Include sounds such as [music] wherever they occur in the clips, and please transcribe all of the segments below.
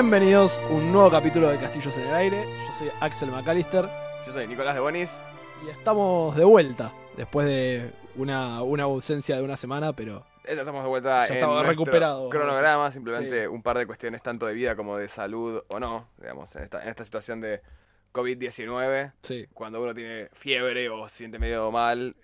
Bienvenidos a un nuevo capítulo de Castillos en el Aire. Yo soy Axel McAllister Yo soy Nicolás de Bonis. y estamos de vuelta después de una, una ausencia de una semana, pero Eh, Ya estamos de vuelta Ya en estamos recuperados. cronograma, simplemente Sí. un par de cuestiones tanto de vida como de salud o no, digamos, en esta, en esta situación de COVID-19, sí. cuando uno tiene fiebre o se siente medio mal,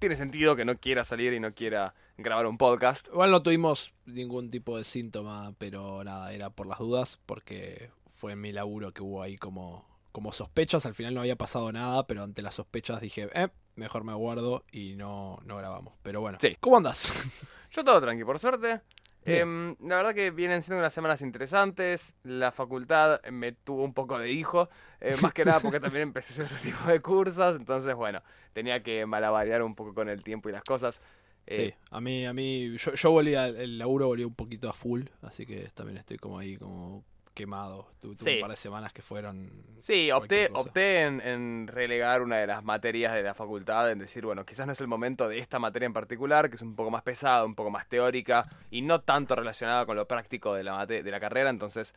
tiene sentido que no quiera salir y no quiera grabar un podcast. Igual no tuvimos ningún tipo de síntoma, pero nada, era por las dudas, porque fue en mi laburo que hubo ahí como, como sospechas. Al final no había pasado nada, pero ante las sospechas dije, eh, mejor me guardo y no, no grabamos. Pero bueno, Sí. ¿cómo andás? [laughs] Yo todo tranqui, por suerte. Em, la verdad que vienen siendo unas semanas interesantes. La facultad me tuvo un poco de hijo. eh, [laughs] más que nada porque también empecé este tipo de cursos. Entonces, bueno, tenía que malabarear un poco con el tiempo y las cosas. Eh, Sí, a mí, a mí, yo, yo volví al el laburo, volví un poquito a full, así que también estoy como ahí, como quemado. Tu- Tuve Sí. un par de semanas que fueron... Sí, opté, opté en, en relegar una de las materias de la facultad, en decir, bueno, quizás no es el momento de esta materia en particular, que es un poco más pesada, un poco más teórica y no tanto relacionada con lo práctico de la, de la carrera. Entonces,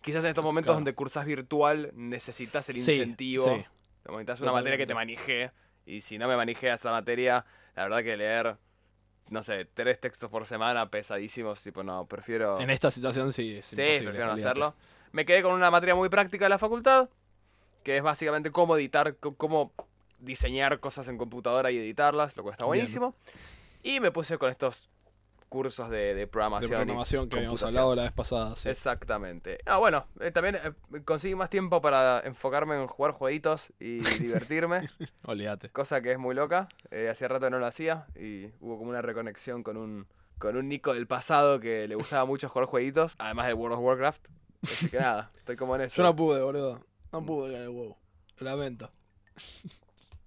quizás en estos momentos Claro. donde cursas virtual necesitas el Sí, incentivo, sí. necesitas una materia que te maneje y si no me manejé esa materia, la verdad que leer, no sé, tres textos por semana pesadísimos, tipo, no, prefiero... En esta situación sí, es Sí, prefiero no hacerlo. Me quedé con una materia muy práctica de la facultad, que es básicamente cómo editar, cómo diseñar cosas en computadora y editarlas, lo cual está Bien. buenísimo. Y me puse con estos cursos de, de De programación. programación que habíamos hablado la vez pasada, sí. Exactamente. Ah, bueno, eh, también eh, conseguí más tiempo para enfocarme en jugar jueguitos y [laughs] divertirme, [laughs] Olvídate. cosa que es muy loca. Eh, hacía rato no lo hacía y hubo como una reconexión con un, con un Nico del pasado que le gustaba mucho jugar jueguitos, además de World of Warcraft. Así que nada, estoy como en eso. Yo no pude, boludo. No pude caer el huevo. Lo lamento.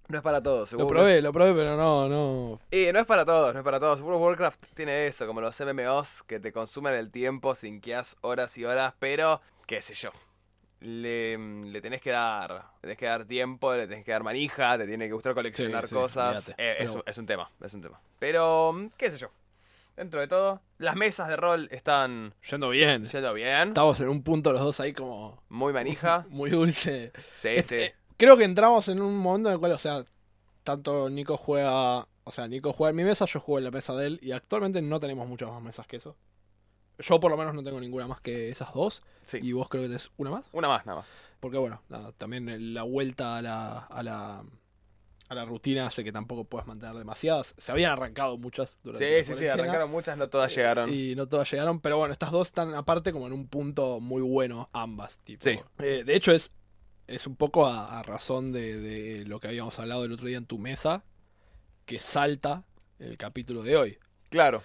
No es para todos, Lo seguro. probé, lo probé, pero no, no. Y no es para todos, no es para todos. World of Warcraft tiene eso, como los MMOs que te consumen el tiempo, sin que hagas horas y horas, pero qué sé yo. Le, le tenés que dar, le tenés que dar tiempo, le tenés que dar manija, te tiene que gustar coleccionar Sí, sí, cosas. Eh, es, un- es un tema, es un tema. Pero, qué sé yo. Dentro de todo, las mesas de rol están Yendo bien. yendo bien, Estamos en un punto los dos ahí como muy manija. [laughs] muy dulce. Sí, Es- sí. eh, creo que entramos en un momento en el cual, o sea, tanto Nico juega, o sea, Nico juega en mi mesa, yo juego en la mesa de él y actualmente no tenemos muchas más mesas que eso. Yo por lo menos no tengo ninguna más que esas dos sí. y vos creo que tenés una más. Una más, nada más. Porque bueno, nada, también la vuelta a la, a la, a la rutina hace que tampoco puedas mantener demasiadas. Se habían arrancado muchas durante Sí, la sí, sí, arrancaron muchas, no todas llegaron. Y no todas llegaron, pero bueno, estas dos están aparte como en un punto muy bueno, ambas. Tipo. Sí. Eh, de hecho, es, es un poco a, a razón de, de lo que habíamos hablado el otro día en tu mesa, que salta el capítulo de hoy. Claro.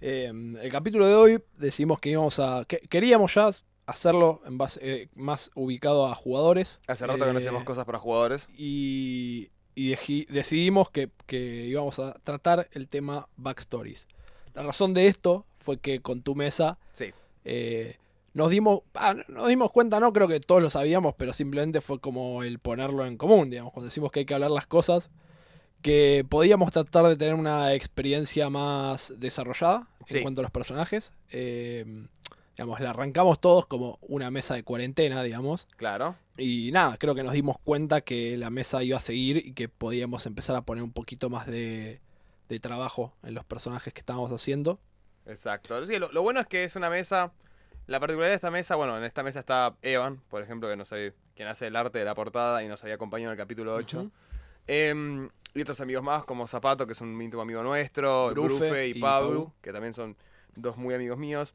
Eh, el capítulo de hoy decidimos que íbamos a. que- queríamos ya hacerlo en base, eh, más ubicado a jugadores. Hace rato que no Eh, hacemos cosas para jugadores. y, y decidimos que, que íbamos a tratar el tema backstories. La razón de esto fue que con tu mesa Sí. eh, nos dimos ah, nos dimos cuenta, no creo que todos lo sabíamos, pero simplemente fue como el ponerlo en común, digamos, cuando decimos que hay que hablar las cosas, que podíamos tratar de tener una experiencia más desarrollada Sí. en cuanto a los personajes. Eh, digamos, la arrancamos todos como una mesa de cuarentena, digamos. Claro. Y nada, creo que nos dimos cuenta que la mesa iba a seguir y que podíamos empezar a poner un poquito más de, de trabajo en los personajes que estábamos haciendo. Exacto. Sí, lo, lo bueno es que es una mesa. La particularidad de esta mesa, bueno, en esta mesa está Evan, por ejemplo, que nos había- quien hace el arte de la portada y nos había acompañado en el capítulo 8. Ujú. Em, y otros amigos más, como Zapato, que es un íntimo amigo nuestro, Brufe Brufe, y, y Pablo, que también son dos muy amigos míos.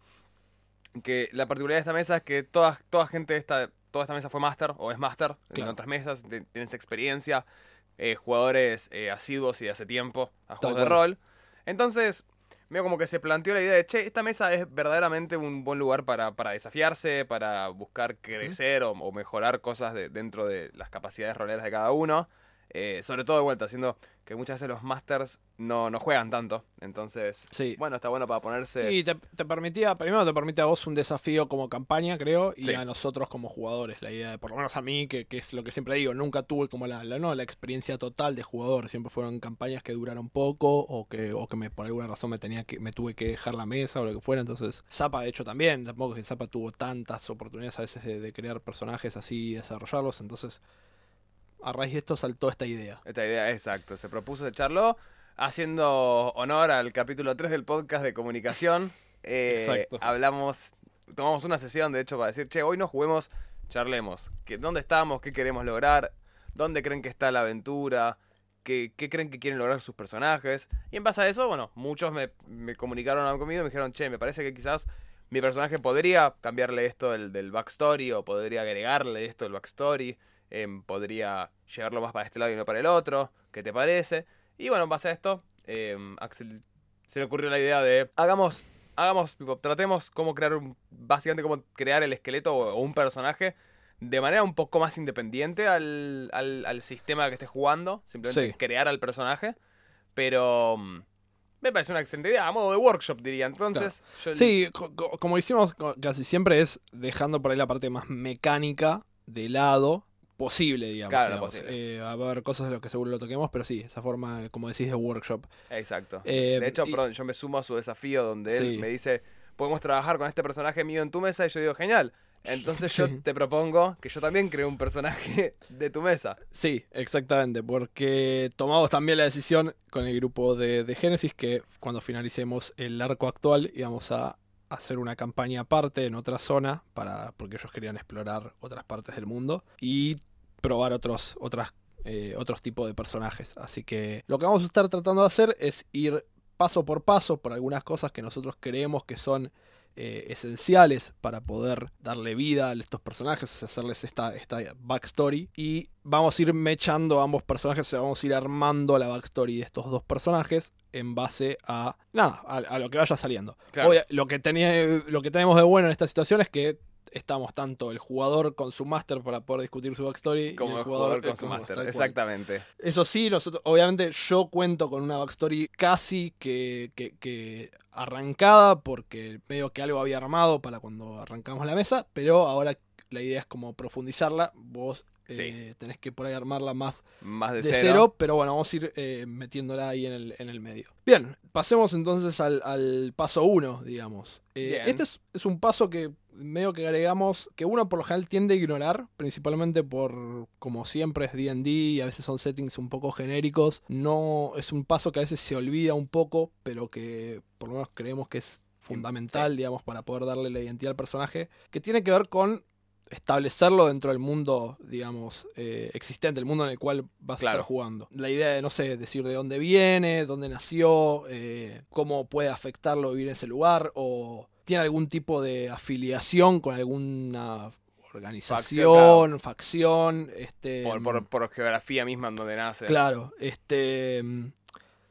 Que la particularidad de esta mesa es que toda, toda gente de esta, toda esta mesa fue máster o es máster en Claro. otras mesas, tienes experiencia, eh, jugadores eh, asiduos y de hace tiempo a Tal juegos de rol. Entonces, Veo como que se planteó la idea de, che, esta mesa es verdaderamente un buen lugar para, para desafiarse, para buscar crecer o, o mejorar cosas de- dentro de las capacidades roleras de cada uno. Eh, sobre todo de vuelta, haciendo que muchas veces los masters no, no juegan tanto. Entonces, Sí. bueno, está bueno para ponerse. Y te, te permitía, primero te permite a vos un desafío como campaña, creo, y Sí. a nosotros como jugadores. La idea de, por lo menos a mí, que, que es lo que siempre digo, nunca tuve como la, la, no, la experiencia total de jugador. Siempre fueron campañas que duraron poco o que, o que me, por alguna razón me tenía que, me tuve que dejar la mesa o lo que fuera. Entonces, Zapa de hecho también, tampoco que Zapa tuvo tantas oportunidades a veces de, de crear personajes así y desarrollarlos. Entonces, a raíz de esto saltó esta idea. Esta idea, exacto. Se propuso echarlo haciendo honor al capítulo 3 del podcast de comunicación. [laughs] eh, Exacto. Hablamos, tomamos una sesión, de hecho, para decir, che, hoy no juguemos, charlemos. ¿Qué- ¿Dónde estamos? ¿Qué queremos lograr? ¿Dónde creen que está la aventura? ¿Qué, qué creen que quieren lograr sus personajes? Y en base a eso, bueno, muchos me, me comunicaron conmigo y me dijeron, che, me parece que quizás mi personaje podría cambiarle esto del, del backstory o podría agregarle esto del backstory. Em, podría llevarlo más para este lado y no para el otro. ¿Qué te parece? Y bueno, en base a esto, em, Axel se le ocurrió la idea de hagamos, hagamos, tratemos cómo crear un, básicamente cómo crear el esqueleto o, o un personaje de manera un poco más independiente al, al, al sistema que estés jugando. Simplemente Sí. crear al personaje. Pero mm, me parece una excelente idea, a modo de workshop diría. Entonces, yo- Sí, co- co- como hicimos casi siempre es dejando por ahí la parte más mecánica de lado posible, digamos. Claro, digamos. posible. Eh, va a haber cosas de lo que seguro lo toquemos, pero sí, esa forma, como decís, de workshop. Exacto. Eh, de hecho, y- perdón, yo me sumo a su desafío donde él me dice, podemos trabajar con este personaje mío en tu mesa y yo digo, genial. Entonces yo [laughs] te propongo que yo también cree un personaje [laughs] de tu mesa. Sí, exactamente, porque tomamos también la decisión con el grupo de, de Génesis que cuando finalicemos el arco actual íbamos a hacer una campaña aparte en otra zona para porque ellos querían explorar otras partes del mundo y probar otros otras eh, otros tipos de personajes. Así que lo que vamos a estar tratando de hacer es ir paso por paso por algunas cosas que nosotros creemos que son eh, esenciales para poder darle vida a estos personajes, o sea, hacerles esta, esta backstory. Y vamos a ir mechando a ambos personajes, o sea, vamos a ir armando la backstory de estos dos personajes en base a nada, a, a lo que vaya saliendo. Claro. Obvia- lo, que tenía, lo que tenemos de bueno en esta situación es que estamos tanto el jugador con su máster para poder discutir su backstory Como y el jugador con eh, su máster. Exactamente. Eso sí, nosotros, obviamente yo cuento con una backstory casi que, que- que arrancada, porque medio que algo había armado para cuando arrancamos la mesa, pero ahora la idea es como profundizarla. Vos eh, tenés que por ahí armarla más Más de, de cero. cero, pero bueno, vamos a ir eh, metiéndola ahí en el, en el medio. Bien, pasemos entonces al, al paso 1, digamos. Eh, este es, es un paso que medio que agregamos, que uno por lo general tiende a ignorar, principalmente por, como siempre es D&D y a veces son settings un poco genéricos. No, es un paso que a veces se olvida un poco, pero que por lo menos creemos que es fundamental, digamos, para poder darle la identidad al personaje, que tiene que ver con establecerlo dentro del mundo, digamos, eh, existente, el mundo en el cual vas a estar jugando. La idea de, no sé, decir de dónde viene, dónde nació, eh, cómo puede afectarlo vivir en ese lugar, o tiene algún tipo de afiliación con alguna organización, facción, este... Por, por- por geografía misma en donde nace. Claro, este. mm,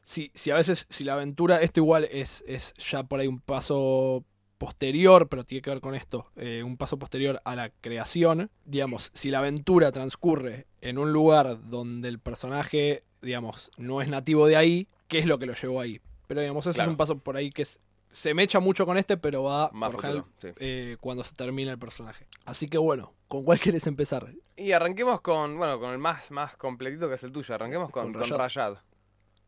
Si, si a veces, si la aventura, esto igual es, es ya por ahí un paso posterior, pero tiene que ver con esto, eh, un paso posterior a la creación. Digamos, si la aventura transcurre en un lugar donde el personaje, digamos, no es nativo de ahí, ¿qué es lo que lo llevó ahí? Pero digamos, ese Claro. es un paso por ahí que es- se mecha mucho con este, pero va Más por futuro, general, sí. eh, cuando se termina el personaje. Así que bueno, ¿con cuál querés empezar? Y arranquemos con, bueno, con el más, más completito que es el tuyo. Arranquemos con, Con con Rayad.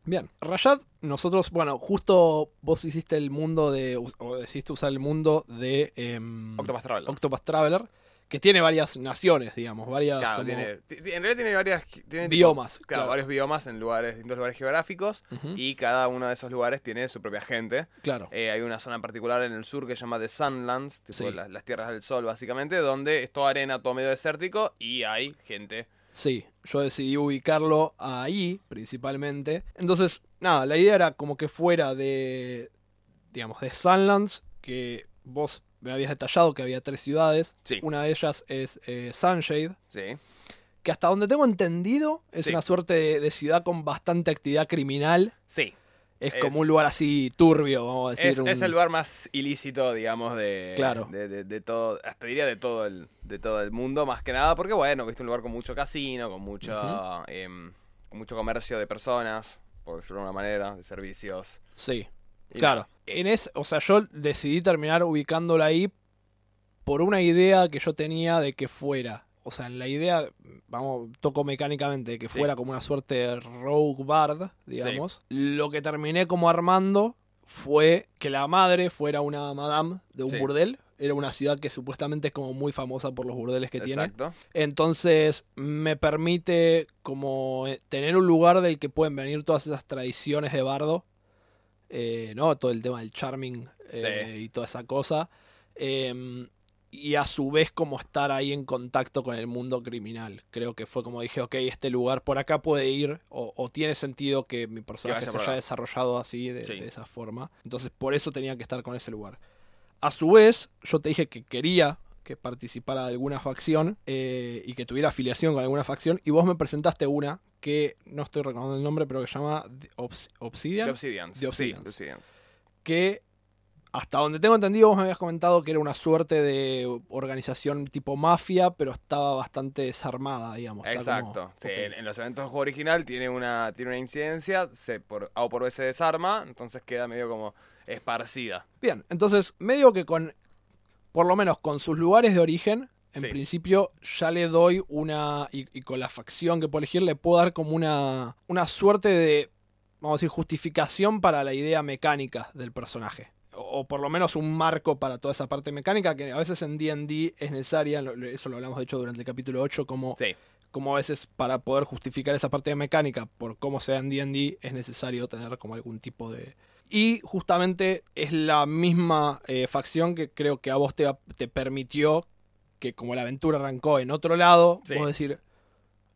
Bien, Rayad, nosotros, bueno, justo vos hiciste el mundo de, o decidiste usar el mundo de em, Octopath Traveler. Octopath Traveler, que tiene varias naciones, digamos, varias Claro, como tiene, ti- ti- en realidad tiene varias... Tiene tipo- biomas. claro, Claro, varios biomas en lugares, distintos lugares geográficos. Y cada uno de esos lugares tiene su propia gente. claro. Eh, hay una zona en particular en el sur que se llama The Sunlands, tipo Sí. las, las tierras del sol básicamente, donde es toda arena, todo medio desértico y hay gente. Sí, yo decidí ubicarlo ahí, principalmente. Entonces, nada, la idea era como que fuera de, digamos, de Sunlands, que vos me habías detallado que había tres ciudades. Sí. Una de ellas es eh, Sunshade. Sí. que hasta donde tengo entendido es Sí. una suerte de, de ciudad con bastante actividad criminal. Sí. Es, Es- como un lugar así turbio, vamos a decir. Es, un- es el lugar más ilícito, digamos, de, Claro. de, de- de todo, hasta diría de todo el, de todo el mundo, más que nada, porque bueno, viste un lugar con mucho casino, con mucho, em, mucho comercio de personas, por decirlo de alguna manera, de servicios. Sí. Y Claro, en es, o sea, yo decidí terminar ubicándola ahí por una idea que yo tenía de que fuera, o sea, en la idea, vamos, toco mecánicamente, que Sí. fuera como una suerte de rogue bard, digamos. Lo que terminé como armando fue que la madre fuera una madame de un Sí. burdel. Era una ciudad que supuestamente es como muy famosa por los burdeles que tiene. Exacto. Entonces me permite como eh, tener un lugar del que pueden venir todas esas tradiciones de bardo, eh, ¿no? Todo el tema del charming eh, y toda esa cosa. em, y a su vez como estar ahí en contacto con el mundo criminal. Creo que fue como dije, ok, este lugar por acá puede ir, o, o tiene sentido que mi personaje se haya desarrollado así, de, Sí. de esa forma. Entonces por eso tenía que estar con ese lugar. A su vez, yo te dije que quería que participara de alguna facción eh, y que tuviera afiliación con alguna facción, y vos me presentaste una que no estoy recordando el nombre, pero que se llama The Obs- Obsidian, The Obsidians. The Obsidians. Obsidians. que hasta donde tengo entendido vos me habías comentado que era una suerte de organización tipo mafia, pero estaba bastante desarmada, digamos. Como- Exacto. Sí, en, en los eventos del juego original tiene una, tiene una incidencia, se por, A o por B se desarma, entonces queda medio como esparcida. Bien, entonces, medio que con, por lo menos con sus lugares de origen, en Sí. principio ya le doy una, y, y con la facción que puedo elegir, le puedo dar como una, una suerte de, vamos a decir, justificación para la idea mecánica del personaje. O, por lo menos un marco para toda esa parte mecánica que a veces en D&D es necesaria, eso lo hablamos de hecho durante el capítulo 8, como Sí, como a veces para poder justificar esa parte de mecánica por cómo sea en D&D es necesario tener como algún tipo de... Y justamente es la misma eh, facción que creo que a vos te, te permitió que como la aventura arrancó en otro lado, Sí. vos decir,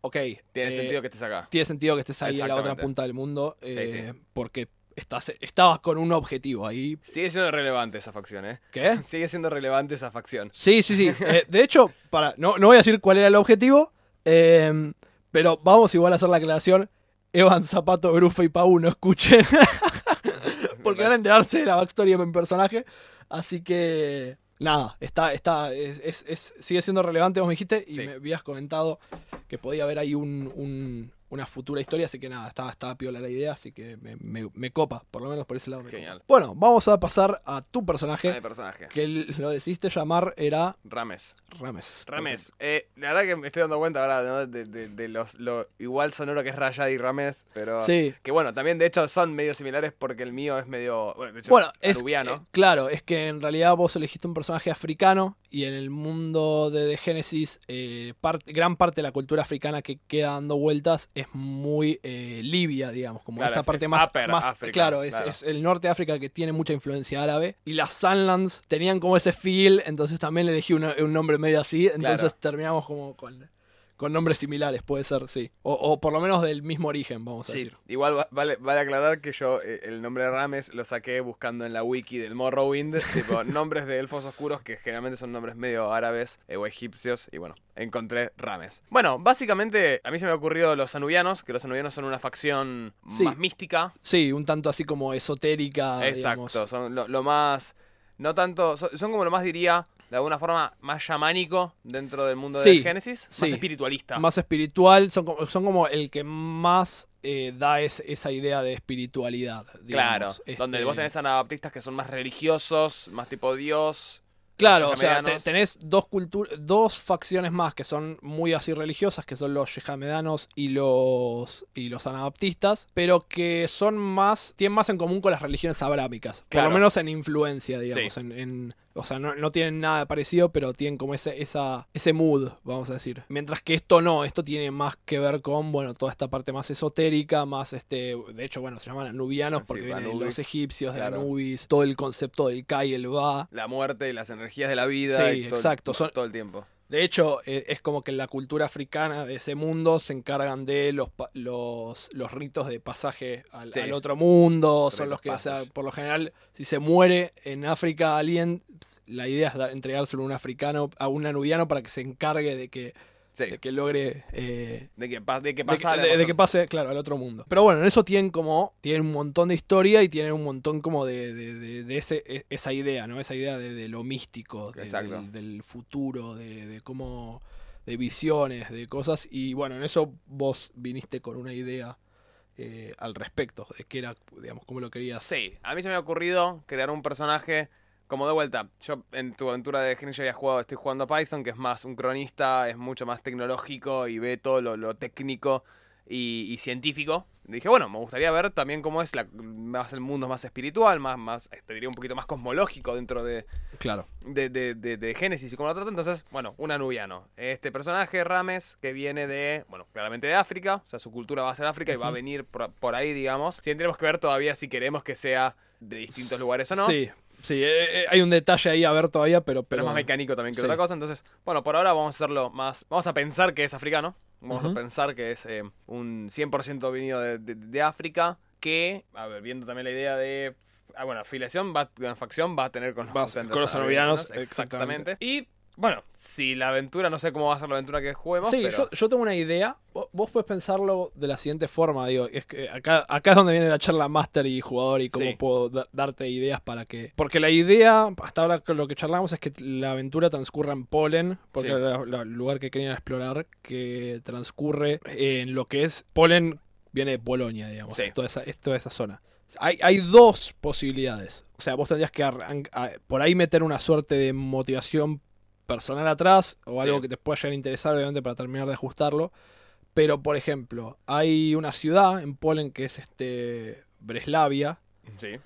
ok, tiene eh, sentido que estés acá. tiene sentido que estés ahí en la otra punta del mundo eh, sí. porque estás, estabas con un objetivo ahí. Sigue siendo relevante esa facción, ¿eh? ¿Qué? [laughs] Sigue siendo relevante esa facción. Sí, sí, sí. [laughs] Eh, de hecho, para, no, no voy a decir cuál era el objetivo, eh, pero vamos igual a hacer la aclaración. Evan, Zapato, Grufa y Pau no escuchen, [laughs] porque van a enterarse de la backstory de mi personaje. Así que, nada, está, está, es, es- es- sigue siendo relevante, vos me dijiste, y Sí. me habías comentado que podía haber ahí un, un- una futura historia, así que nada, estaba, estaba piola la idea, así que me, me- me copa, por lo menos por ese lado. me copa. Genial. Bueno, vamos a pasar a tu personaje, mi personaje. que lo decidiste llamar era Rames. Rames. Rames. Eh, la verdad que me estoy dando cuenta ahora ¿no? de, de- de los, lo igual sonoro que es Rayad y Rames, pero... Sí. Que bueno, también de hecho son medio similares porque el mío es medio... Bueno, de hecho, Bueno, es aluviano. eh, claro, es que en realidad vos elegiste un personaje africano y en el mundo de The Genesis eh, gran parte de la cultura africana que queda dando vueltas es muy eh, libia, digamos, como Claro, esa es- parte es más, más claro, es, claro. es el norte de África que tiene mucha influencia árabe y las Sunlands tenían como ese feel, entonces también le elegí un nombre medio así, entonces Claro. terminamos como con, con nombres similares, puede ser, sí, o, o por lo menos del mismo origen, vamos a Sí, decir. igual va- vale, vale aclarar que yo eh, el nombre de Rames lo saqué buscando en la wiki del Morrowind, tipo [laughs] nombres de elfos oscuros que generalmente son nombres medio árabes eh, o egipcios, y bueno, encontré Rames. Bueno, básicamente a mí se me ha ocurrido los anubianos, que los anubianos son una facción Sí. más mística. Sí, un tanto así como esotérica. Exacto, digamos. son lo, lo más, no tanto, son, son como lo más diría, de alguna forma, más chamánico dentro del mundo Sí, de Génesis, sí. más espiritualista. Más espiritual, son como, son como el que más eh, da es- esa idea de espiritualidad. Claro, digamos. donde Este, vos tenés anabaptistas que son más religiosos, más tipo Dios. Claro, o sea, te- tenés dos, dos facciones más que son muy así religiosas, que son los yehamedanos y los, y los anabaptistas, pero que son más, tienen más en común con las religiones abrámicas, por Claro. lo menos en influencia, digamos, Sí. en, en- o sea, no, no tienen nada parecido, pero tienen como ese, esa, ese mood, vamos a decir. Mientras que esto no, esto tiene más que ver con, bueno, toda esta parte más esotérica, más este, de hecho, bueno, se llaman anubianos Sí, porque vienen de los egipcios, de claro. Anubis, todo el concepto del Ka y el Ba. La muerte y las energías de la vida. Sí, y todo, el- exacto, son- todo el tiempo. De hecho, eh, es como que en la cultura africana de ese mundo se encargan de los, los, los ritos de pasaje al, Sí. al otro mundo. Son Ritos los que, o sea, por lo general, si se muere en África alguien, la idea es entregárselo a un africano, a un anubiano para que se encargue de que, de que logre. eh, de que, pa- de que de, que- de- de que pase, claro, al otro mundo. Pero bueno, en eso tienen como. Tienen un montón de historia y tienen un montón como de, de- de- de ese, e- esa idea, ¿no? Esa idea de, lo místico, del, del futuro, de, de cómo. de visiones, de cosas. Y bueno, en eso vos viniste con una idea eh, al respecto, de qué era, digamos, cómo lo querías. Sí, a mí se me ha ocurrido crear un personaje como de vuelta. Yo en tu aventura de Genius había jugado, estoy jugando Python, que es más un cronista, es mucho más tecnológico y ve todo lo, lo técnico y, y científico. Dije, bueno, me gustaría ver también cómo es la, más el mundo más espiritual, más, más, te diría un poquito más cosmológico dentro de, Claro. de, de, de, de Génesis y cómo lo trata. Entonces, bueno, un anubiano. Este personaje, Rames, que viene de, bueno, claramente de África, o sea, su cultura va a ser África y va a venir por, por ahí, digamos. Sí, tenemos que ver todavía si queremos que sea de distintos lugares o no. Sí, sí, eh, eh, hay un detalle ahí a ver todavía, pero... Pero pero es más mecánico también que sí. otra cosa. Entonces, bueno, por ahora vamos a hacerlo más. Vamos a pensar que es africano. Vamos a pensar que es eh, un 100% venido de, de- de África. Que, a ver, viendo también la idea de. Ah, bueno, afiliación, va, una facción va a tener con los, Va con los anubianos, Exactamente. Y, bueno, si la aventura, no sé cómo va a ser la aventura que juguemos. Sí, pero... yo, yo tengo una idea. Vo- Vos puedes pensarlo de la siguiente forma, digo, es que acá, acá es donde viene la charla máster y jugador y cómo Sí. puedo da- darte ideas para que... Porque la idea, hasta ahora con lo que charlamos es que la aventura transcurra en Polen, porque Sí. el lugar que querían explorar, que transcurre en lo que es... Polen viene de Polonia, digamos, Sí. toda esa, es toda esa zona. Hay, hay dos posibilidades. O sea, vos tendrías que por ahí meter una suerte de motivación personal atrás o algo Sí. que te pueda llegar a interesar, obviamente, para terminar de ajustarlo. Pero, por ejemplo, hay una ciudad en Polen que es este Breslavia, Sí.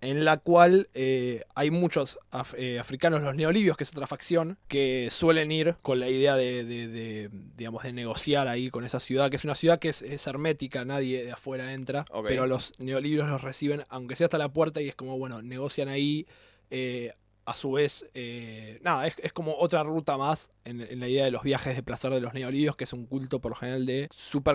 en la cual eh, hay muchos af- eh, africanos, los neolibios, que es otra facción, que suelen ir con la idea de, de- de, digamos, de negociar ahí con esa ciudad, que es una ciudad que es, es hermética, nadie de afuera entra, pero los neolibios los reciben, aunque sea hasta la puerta, y es como, bueno, negocian ahí. eh, a su vez, eh, nada, es, es como otra ruta más en, en la idea de los viajes de placer de los neolibios, que es un culto por lo general de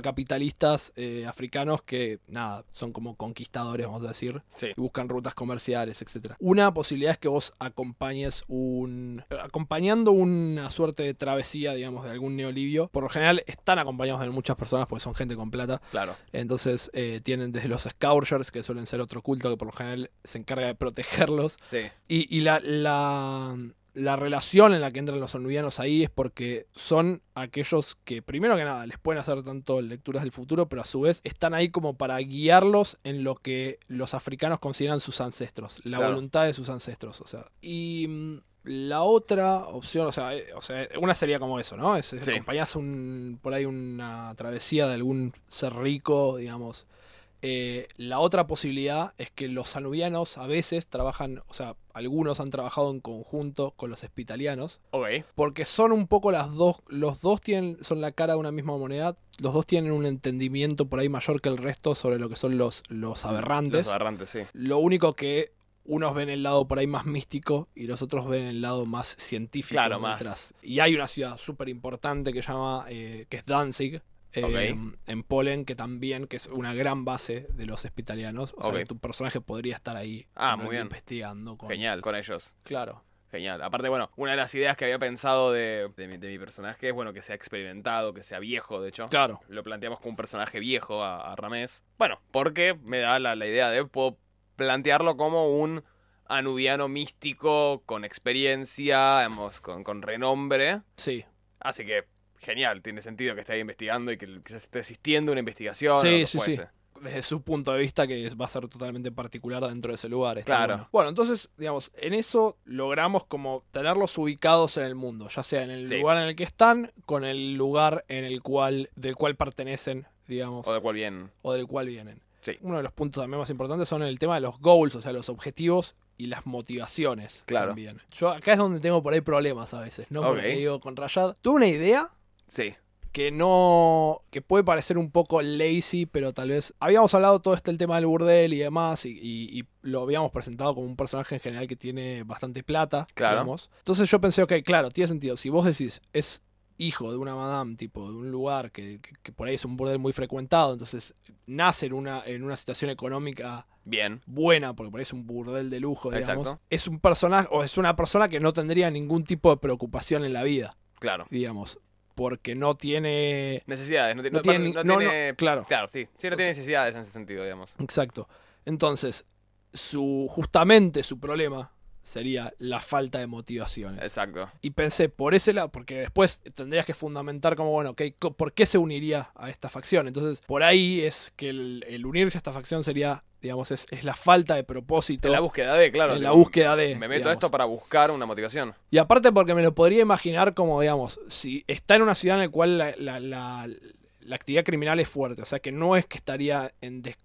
supercapitalistas eh, africanos que, nada, son como conquistadores, vamos a decir, Sí. y buscan rutas comerciales, etc. Una posibilidad es que vos acompañes un. acompañando una suerte de travesía, digamos, de algún neolibio. Por lo general están acompañados de muchas personas porque son gente con plata. Claro. Entonces eh, tienen desde los Scourgers, que suelen ser otro culto que por lo general se encarga de protegerlos. Sí. Y, y la, la, la relación en la que entran los onubianos ahí es porque son aquellos que, primero que nada, les pueden hacer tanto lecturas del futuro, pero a su vez están ahí como para guiarlos en lo que los africanos consideran sus ancestros, la Claro. voluntad de sus ancestros. O sea, y mm, la otra opción, o sea, eh, o sea, una sería como eso, ¿no? Es, es Sí. acompañás un, por ahí una travesía de algún ser rico, digamos. Eh, la otra posibilidad es que los anubianos a veces trabajan, o sea, algunos han trabajado en conjunto con los hospitalianos, Ok. porque son un poco las dos, los dos tienen, son la cara de una misma moneda, los dos tienen un entendimiento por ahí mayor que el resto sobre lo que son los, los aberrantes. Los aberrantes, sí. Lo único que unos ven el lado por ahí más místico y los otros ven el lado más científico. Claro, más-. Y hay una ciudad súper importante que llama, eh, que es Danzig. Eh. En Polen, que también que es una gran base de los hospitalianos. O sea, que tu personaje podría estar ahí Ah, muy bien. investigando. Con... Genial, con ellos. Claro. Genial. Aparte, bueno, una de las ideas que había pensado de, de mi, de mi personaje es, bueno, que sea experimentado, que sea viejo, de hecho. Claro. Lo planteamos como un personaje viejo a, a Ramés. Bueno, porque me da la, la idea de puedo plantearlo como un anubiano místico con experiencia, digamos, con, con renombre. Sí. Así que, genial, tiene sentido que esté ahí investigando y que quizás esté asistiendo a una investigación. Sí, o que sí, sí. Desde su punto de vista, que es- va a ser totalmente particular dentro de ese lugar. está Claro. Bueno. Bueno, entonces, digamos, en eso logramos como tenerlos ubicados en el mundo, ya sea en el Sí. lugar en el que están, con el lugar en el cual, del cual pertenecen, digamos, O de cual bien. o del cual vienen. Sí. Uno de los puntos también más importantes son el tema de los goals, o sea, los objetivos y las motivaciones. Claro. También. Yo acá es donde tengo por ahí problemas a veces, ¿no? Porque Ok. digo, con Rayad, tuve una idea Sí. que no. que puede parecer un poco lazy, pero tal vez. Habíamos hablado todo este el tema del burdel y demás, y, y- y lo habíamos presentado como un personaje en general que tiene bastante plata. Claro. digamos. Entonces yo pensé, ok, claro, tiene sentido. Si vos decís, es hijo de una madame, tipo, de un lugar que, que- que por ahí es un burdel muy frecuentado, entonces nace en una, en una situación económica Bien. buena, porque por ahí es un burdel de lujo, digamos. Exacto. Es un personaje, o es una persona que no tendría ningún tipo de preocupación en la vida, Claro. digamos. Porque no tiene Necesidades. No, No tiene no no, tiene- claro. Claro, sí. Sí, no tiene necesidades en ese sentido, digamos. Exacto. Entonces, su, justamente su problema sería la falta de motivaciones. Exacto. Y pensé por ese lado, porque después tendrías que fundamentar como, bueno, ok, co- ¿por qué se uniría a esta facción? Entonces, por ahí es que el, el unirse a esta facción sería, digamos, es, es la falta de propósito En la búsqueda de, claro. en la búsqueda de... Me meto digamos. esto para buscar una motivación. Y aparte porque me lo podría imaginar como, digamos, si está en una ciudad en la cual la, la- la- la actividad criminal es fuerte, o sea que no es que estaría en des-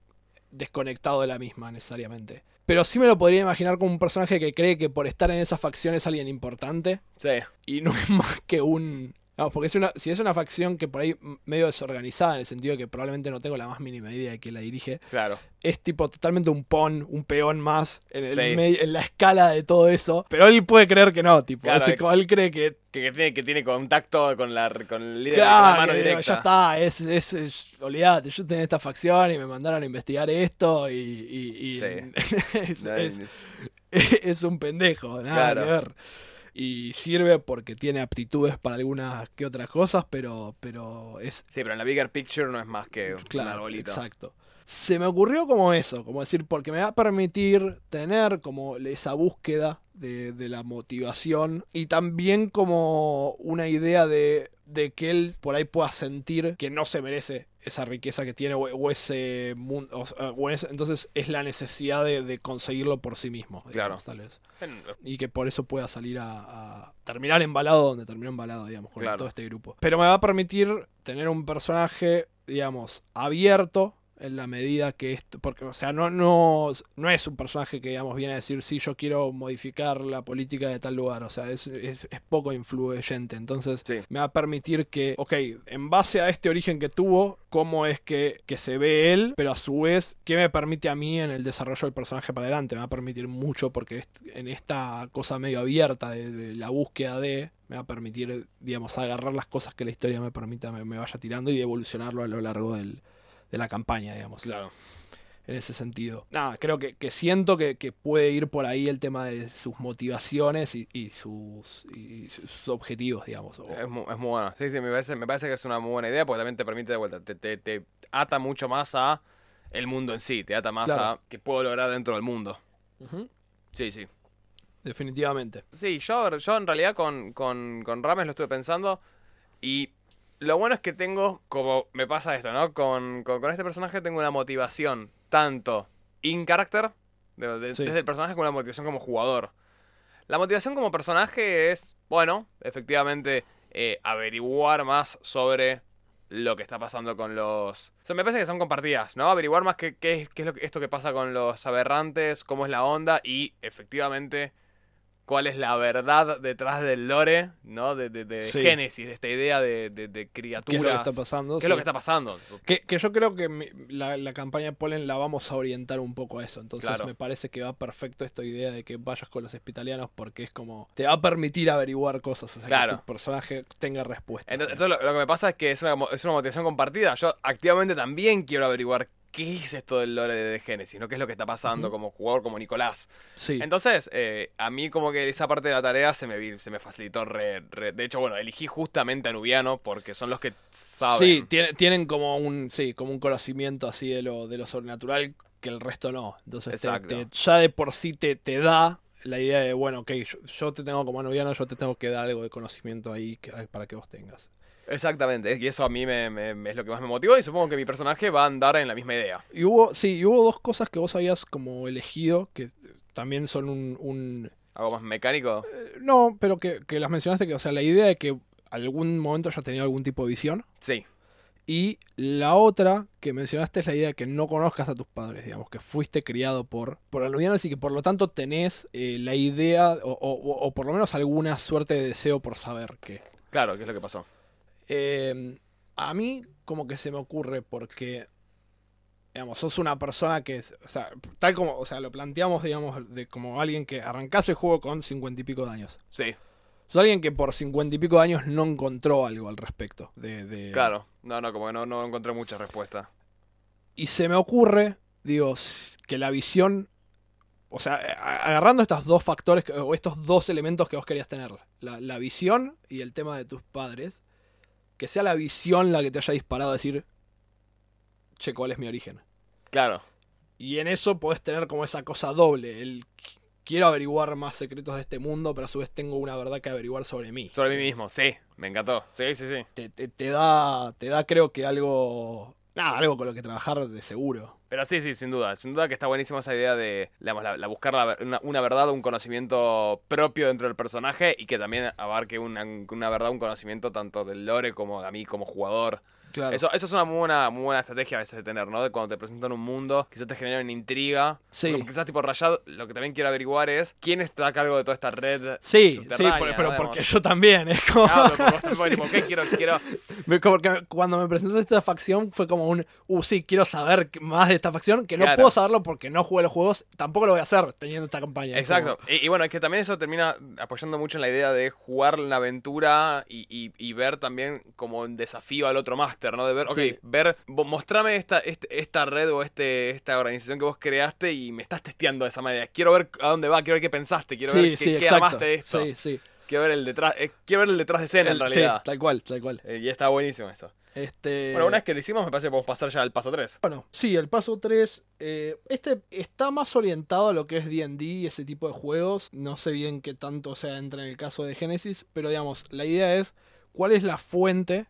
desconectado de la misma necesariamente. Pero sí me lo podría imaginar como un personaje que cree que por estar en esa facción es alguien importante Sí. y no es más que un... Vamos, porque es una, si es una facción que por ahí medio desorganizada, en el sentido de que probablemente no tengo la más mínima idea de quién la dirige, Claro. es tipo totalmente un pon, un peón más en, el Sí. medio- en la escala de todo eso. Pero él puede creer que no, tipo. Claro, así como él cree que. Que, que tiene, que tiene contacto con, la, con el líder con la Claro, mano que, directa. ya está, es, es, es- olvídate, yo tenía esta facción y me mandaron a investigar esto y, y- y- Sí. [laughs] es, No, es- [laughs] es un pendejo, nada Claro. que ver. Y sirve porque tiene aptitudes para algunas que otras cosas, pero, pero es, Sí, pero en la bigger picture no es más que un Claro, arbolito. exacto. Se me ocurrió como eso, como decir, porque me va a permitir tener como esa búsqueda de, de la motivación y también como una idea de, de que él por ahí pueda sentir que no se merece esa riqueza que tiene o, o ese mundo, o sea, o es- entonces es la necesidad de, de conseguirlo por sí mismo, digamos, Claro. tal vez. Y que por eso pueda salir a, a terminar embalado donde terminó embalado, digamos, con Claro. todo este grupo. Pero me va a permitir tener un personaje, digamos, abierto en la medida que esto. Porque, o sea, no, no, no es un personaje que, digamos, viene a decir, sí, yo quiero modificar la política de tal lugar. O sea, es, es, es poco influyente. Entonces, Sí. me va a permitir que, ok, en base a este origen que tuvo, cómo es que, que se ve él, pero a su vez, ¿qué me permite a mí en el desarrollo del personaje para adelante? Me va a permitir mucho porque en esta cosa medio abierta de, de la búsqueda de, me va a permitir, digamos, agarrar las cosas que la historia me permita, me, me vaya tirando y evolucionarlo a lo largo del- de la campaña, digamos Claro. en ese sentido. Nada, creo que, que siento que, que puede ir por ahí el tema de sus motivaciones y, y sus, y sus objetivos, digamos. o- Es muy, es muy bueno. Sí, sí, me parece, me parece que es una muy buena idea porque también te permite de vuelta, te, te, te ata mucho más a el mundo en sí, te ata más Claro. a qué puedo lograr dentro del mundo. Sí, sí. Definitivamente. Sí, yo, yo en realidad con, con, con Rames lo estuve pensando y lo bueno es que tengo, como me pasa esto, ¿no? Con, con, con este personaje tengo una motivación tanto in character, de- de- Sí. desde el personaje, como una motivación como jugador. La motivación como personaje es, bueno, efectivamente, eh, averiguar más sobre lo que está pasando con los... O sea, me parece que son compartidas, ¿no? Averiguar más qué, qué es, qué es lo que, esto que pasa con los aberrantes, cómo es la onda y, efectivamente, cuál es la verdad detrás del lore, ¿no? De, de, de Sí. Génesis, de esta idea de, de, criaturas. ¿Qué es lo que está pasando? ¿Qué es lo que está pasando? Que, que yo creo que mi- la, la campaña de Polen la vamos a orientar un poco a eso. Entonces Claro. me parece que va perfecto esta idea de que vayas con los hospitalianos porque es como. Te va a permitir averiguar cosas. O sea, Claro. que tu personaje tenga respuestas. Entonces, entonces lo, lo que me pasa es que es una, mo- es una motivación compartida. Yo activamente también quiero averiguar qué es esto del lore de, Génesis, ¿no? ¿Qué es lo que está pasando como jugador, como Nicolás? sí. Entonces, eh, a mí como que esa parte de la tarea se me, se me facilitó re, re- De hecho, bueno, elegí justamente a Nubiano porque son los que saben. Sí, tiene- tienen como un, sí, como un conocimiento así de lo, de lo sobrenatural que el resto no. Entonces te- Exacto. te- ya de por sí te, te da la idea de, bueno, ok, yo, yo te tengo como noviano, yo te tengo que dar algo de conocimiento ahí que- para que vos tengas. Exactamente, y eso a mí me, es lo que más me motivó y supongo que mi personaje va a andar en la misma idea. Y hubo, sí, y hubo dos cosas que vos habías como elegido que también son un... un- Algo más mecánico. eh, no, pero que, que las mencionaste, que, o sea, la idea de que algún momento ya tenía algún tipo de visión. Sí, Y la otra que mencionaste es la idea de que no conozcas a tus padres, digamos, que fuiste criado por, por aluvianos y que por lo tanto tenés eh, la idea o, o- o por lo menos alguna suerte de deseo por saber qué. claro, ¿qué es lo que pasó? Eh, a mí como que se me ocurre porque, digamos, sos una persona que es, o sea, tal como, o sea, lo planteamos, digamos, de como alguien que arrancás el juego con cincuenta y pico de años. Sí, Sos alguien que por cincuenta y pico de años no encontró algo al respecto. De, de- claro. No, no, como que no, no encontré mucha respuesta. Y se me ocurre, digo, que la visión. O sea, agarrando estos dos factores o estos dos elementos que vos querías tener, la, la visión y el tema de tus padres, que sea la visión la que te haya disparado a decir, che, ¿cuál es mi origen? Claro, Y en eso podés tener como esa cosa doble, el quiero averiguar más secretos de este mundo, pero a su vez tengo una verdad que averiguar sobre mí. Sobre mí mismo, sí, me encantó. Sí, sí, sí. Te, te- te da, te da creo que algo, nada, algo con lo que trabajar de seguro. Pero sí, sí, sin duda. Sin duda que está buenísima esa idea de digamos, la, buscar la una, una verdad, un conocimiento propio dentro del personaje y que también abarque una, una verdad, un conocimiento tanto del lore como de mí como jugador. Claro. Eso, eso es una muy buena, muy buena estrategia a veces de tener, ¿no? De cuando te presentan un mundo, quizás te genera una intriga. Sí. Como Quizás tipo Rayad, lo que también quiero averiguar es quién está a cargo de toda esta red. Sí, sí, pero, ¿no? pero Digamos. porque yo también, es como... Vos [laughs] también, Sí. tipo, ¿qué quiero? quiero... Me- como que cuando me presentó esta facción fue como un, uh, sí, quiero saber más de esta facción, que no Claro. puedo saberlo porque no jugué los juegos, tampoco lo voy a hacer teniendo esta campaña. Exacto. como- Y, y bueno, es que también eso termina apoyando mucho en la idea de jugar la aventura y, y- y ver también como un desafío al otro máster, ¿no? De ver, ok, Sí. ver, mostrame esta, este- esta red o este, esta organización que vos creaste y me estás testeando de esa manera. Quiero ver a dónde va, quiero ver qué pensaste, quiero ver sí, qué, qué de esto. Sí, sí. Quiero ver el detrás, eh, quiero ver el detrás de escena en sí, realidad. tal cual, tal cual. Eh, y está buenísimo eso. Este... Bueno, una vez que lo hicimos, me parece que podemos pasar ya al paso 3. Bueno, sí, el paso 3. este está más orientado a lo que es DD y ese tipo de juegos. No sé bien qué tanto se entra en el caso de Genesis, pero digamos, la idea es cuál es la fuente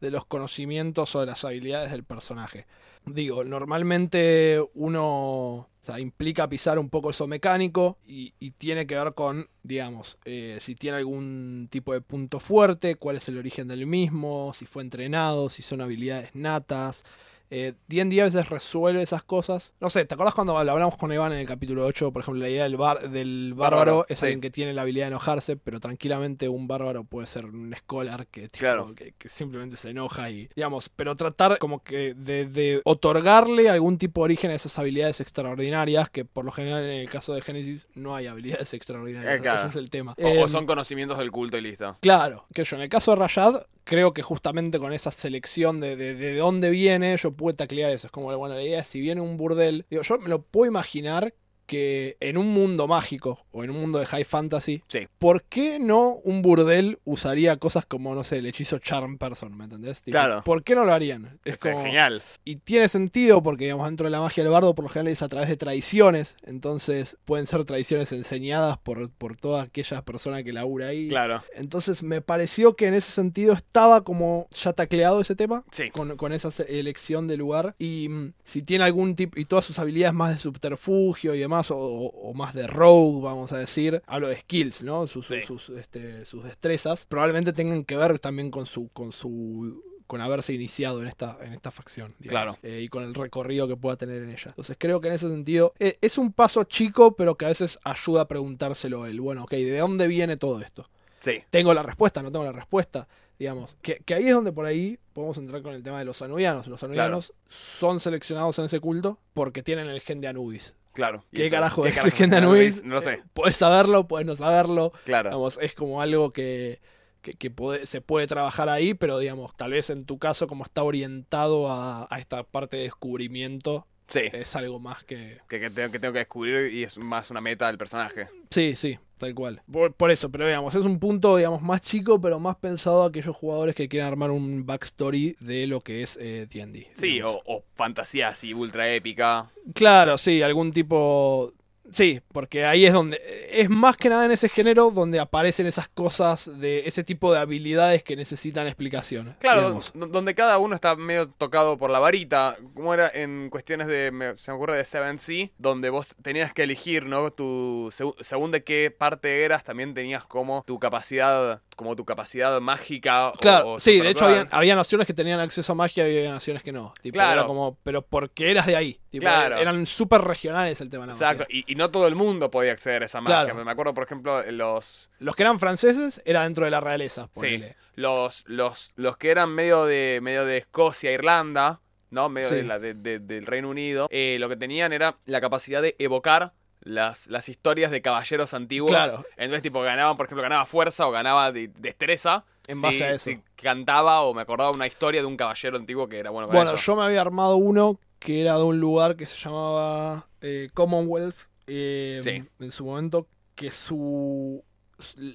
de los conocimientos o de las habilidades del personaje. Digo, normalmente uno implica pisar un poco eso mecánico y, y tiene que ver con, digamos, eh, si tiene algún tipo de punto fuerte, cuál es el origen del mismo, si fue entrenado, si son habilidades natas. Eh, D&D a veces resuelve esas cosas. No sé, ¿te acuerdas cuando hablamos con Iván en el capítulo 8? Por ejemplo, la idea del, bar, del bárbaro, Bárbaro, es sí. alguien que tiene la habilidad de enojarse, pero tranquilamente un bárbaro puede ser un scholar que, tipo, Claro. que, que simplemente se enoja y, digamos, pero tratar como que de, de otorgarle algún tipo de origen a esas habilidades extraordinarias, que por lo general en el caso de Génesis no hay habilidades extraordinarias. Eh, claro. Ese es el tema. O, o Em, son conocimientos del culto y listo. Claro, que yo en el caso de Rayad, creo que justamente con esa selección de, de, de dónde viene, yo pude taclear eso. Es como, bueno, la idea es si viene un burdel, digo, yo me lo puedo imaginar que en un mundo mágico o en un mundo de high fantasy, Sí. ¿por qué no un burdel usaría cosas como, no sé, el hechizo Charm Person, ¿me entendés? Tipo, Claro. ¿Por qué no lo harían? Es Es como, genial. y tiene sentido porque, digamos, dentro de la magia del bardo por lo general es a través de tradiciones. Entonces pueden ser tradiciones enseñadas por, por toda aquella persona que labura ahí. Claro. Entonces me pareció que en ese sentido estaba como ya tacleado ese tema. Sí. Con, con esa elección de lugar. Y mm, si tiene algún tipo. Y todas sus habilidades más de subterfugio y demás. O, o- o más de rogue, vamos a decir. Hablo de skills, ¿no? Sus, Sí. sus, este, sus destrezas. Probablemente tengan que ver también con su. con su. con haberse iniciado en esta, en esta facción. digamos, Claro. eh, y con el recorrido que pueda tener en ella. Entonces creo que en ese sentido. eh, es un paso chico, pero que a veces ayuda a preguntárselo él. Bueno, ok, ¿de dónde viene todo esto? Sí. tengo la respuesta, no tengo la respuesta. Digamos, que, que ahí es donde por ahí podemos entrar con el tema de los anubianos. Los anubianos son seleccionados en ese culto porque tienen el gen de Anubis. Claro. ¿Qué carajo ¿qué es carajo Anubis? No lo sé. Puedes saberlo, puedes no saberlo. Claro. Digamos, es como algo que, que, que puede- se puede trabajar ahí, pero digamos, tal vez en tu caso, como está orientado a, a esta parte de descubrimiento, Sí. es algo más que. Que, que tengo, que tengo que descubrir y es más una meta del personaje. Sí, sí, tal cual. Por, por eso, pero digamos, es un punto, digamos, más chico, pero más pensado a aquellos jugadores que quieran armar un backstory de lo que es eh, D&D. Sí, o, o fantasía así ultra épica. Claro, sí, algún tipo... Sí, porque ahí es donde... Es más que nada en ese género donde aparecen esas cosas de ese tipo de habilidades que necesitan explicación. Claro, digamos. donde cada uno está medio tocado por la varita. Como era en cuestiones de. me- se me ocurre de Seven Sea, donde vos tenías que elegir, ¿no? Tu. según de qué parte eras, también tenías como tu capacidad. Como tu capacidad mágica. Claro, o sí, de hecho había, había naciones que tenían acceso a magia y había naciones que no. Tipo, Claro. era como, pero porque eras de ahí. Tipo, Claro. Eran súper regionales el tema de la Exacto, magia. y, y no todo el mundo podía acceder a esa magia. Claro. Me acuerdo, por ejemplo, los. Los que eran franceses era dentro de la realeza. Sí, los, los, los que eran medio de, medio de Escocia, Irlanda, ¿no? Medio Sí. de la, de- de- del Reino Unido, eh, lo que tenían era la capacidad de evocar las, las historias de caballeros antiguos. Claro. Entonces, tipo, ganaban, por ejemplo, ganaba fuerza o ganaba de- destreza. En si- base a eso. si cantaba o me acordaba una historia de un caballero antiguo que era bueno con Bueno, eso. yo me había armado uno que era de un lugar que se llamaba eh, Commonwealth eh, Sí. en su momento, que su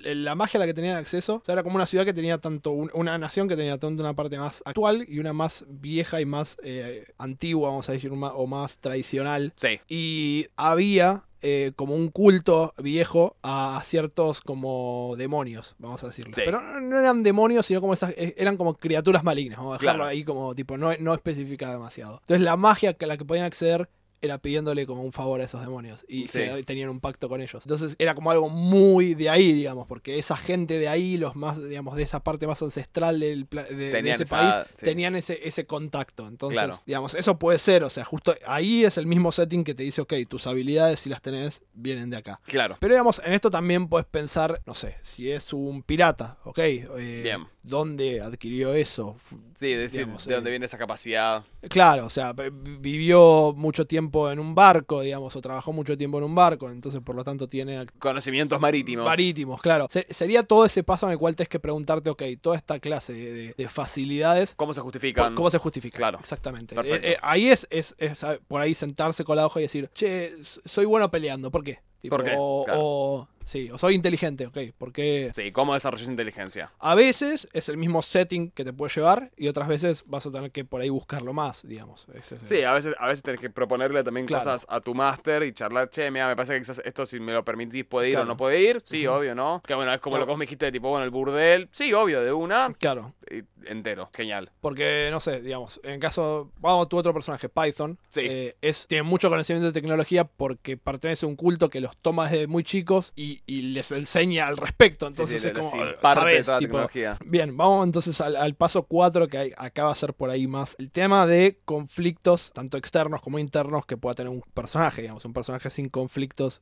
la magia a la que tenían acceso o sea, era como una ciudad que tenía tanto un- una nación que tenía tanto una parte más actual y una más vieja y más eh, antigua vamos a decir o más tradicional Sí. y había eh, como un culto viejo a ciertos como demonios, vamos a decirlo. Sí. Pero no- eran demonios, sino como esas, eh, eran como criaturas malignas, vamos a dejarlo Claro. ahí como tipo, no, no especifica demasiado. Entonces la magia que a la que podían acceder era pidiéndole como un favor a esos demonios y Sí. se- tenían un pacto con ellos. Entonces era como algo muy de ahí, digamos, porque esa gente de ahí, los más, digamos, de esa parte más ancestral del de, de ese esa- país, sí. tenían ese, ese contacto. Entonces, Claro. digamos, eso puede ser, o sea, justo ahí es el mismo setting que te dice, ok, tus habilidades, si las tenés, vienen de acá. Claro. Pero digamos, en esto también puedes pensar, no sé, si es un pirata, ok, eh, Bien. ¿dónde adquirió eso? Sí, decir, Digamos, de eh. dónde viene esa capacidad. Claro, o sea, vivió mucho tiempo en un barco, digamos, o trabajó mucho tiempo en un barco, entonces por lo tanto tiene Conocimientos marítimos. marítimos, claro. Se- sería todo ese paso en el cual tienes que preguntarte, ok, toda esta clase de, de- de facilidades, ¿Cómo se justifican? ¿cómo se justifica? Claro. Exactamente. Eh, eh, ahí es, es, es, por ahí sentarse con la hoja y decir, che, soy bueno peleando, ¿por qué? Tipo, ¿Por qué? Claro. o- sí, o soy inteligente, ok, porque Sí, ¿cómo desarrollas inteligencia? a veces es el mismo setting que te puede llevar y otras veces vas a tener que por ahí buscarlo más, digamos. Es Sí, a veces, a veces tenés que proponerle también Claro. cosas a tu máster y charlar, che, mira, me parece que quizás esto si me lo permitís puede ir Claro. o no puede ir. Sí, obvio, ¿no? Que bueno, es como Claro. lo que vos me dijiste de tipo, bueno, el burdel. Sí, obvio, de una. Claro, y entero, genial. porque no sé, digamos, en caso, vamos a tu otro personaje, Python, Sí. eh, es, tiene mucho conocimiento de tecnología porque pertenece a un culto que los toma desde muy chicos y, y les enseña al respecto. Entonces sí, sí, es como, toda la tipo, tecnología. Bien, vamos entonces al, al paso 4 que hay- acá va a ser por ahí más el tema de conflictos, tanto externos como internos, que pueda tener un personaje. Digamos, un personaje sin conflictos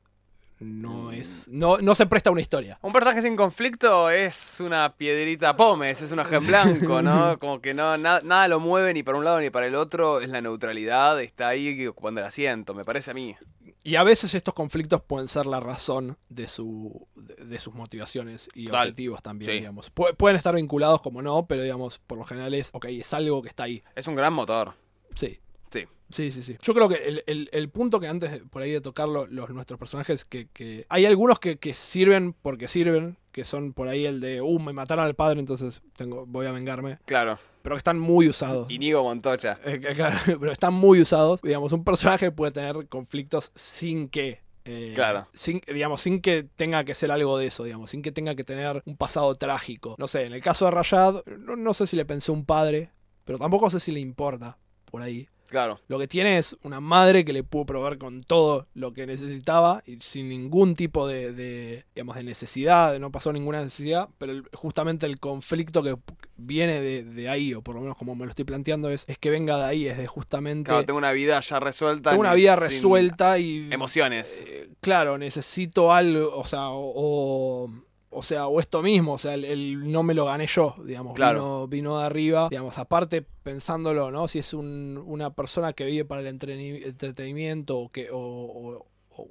no Mm. es. No, no se presta una historia. Un personaje sin conflicto es una piedrita pómez, es un aje en blanco, ¿no? [laughs] Como que no, na- nada lo mueve ni para un lado ni para el otro, es la neutralidad, está ahí ocupando el asiento, me parece a mí. Y a veces estos conflictos pueden ser la razón de, su, de, de sus motivaciones y objetivos también, Sí. digamos. Pu- pueden estar vinculados como no, pero digamos, por lo general es, ok, es algo que está ahí. Es un gran motor. Sí. Sí. Sí, sí, sí. Yo creo que el, el- el punto que antes de- por ahí de tocarlo los nuestros personajes, que, que hay algunos que, que sirven porque sirven, que son por ahí el de, uh, me mataron al padre, entonces tengo, voy a vengarme, Claro. Pero que están muy usados. Inigo Montoya. Eh, claro, [laughs] pero están muy usados. Digamos, un personaje puede tener conflictos sin que. eh, Claro. Sin, digamos, sin que tenga que ser algo de eso, digamos, sin que tenga que tener un pasado trágico. No sé, en el caso de Rayad, no, no sé si le pensó un padre, pero tampoco sé si le importa por ahí. Claro. Lo que tiene es una madre que le pudo proveer con todo lo que necesitaba y sin ningún tipo de, de, digamos, de necesidad, no pasó ninguna necesidad, pero el- justamente el conflicto que viene de, de ahí, o por lo menos como me lo estoy planteando, es, es que venga de ahí, es de justamente Claro, tengo una vida ya resuelta. tengo una vida resuelta y... Emociones. eh, claro, necesito algo, o sea, o, o- o sea, o esto mismo, o sea, el, el no me lo gané yo, digamos, Claro. vino, vino de arriba, digamos, aparte pensándolo, ¿no? Si es un- una persona que vive para el entretenimiento o que o, o-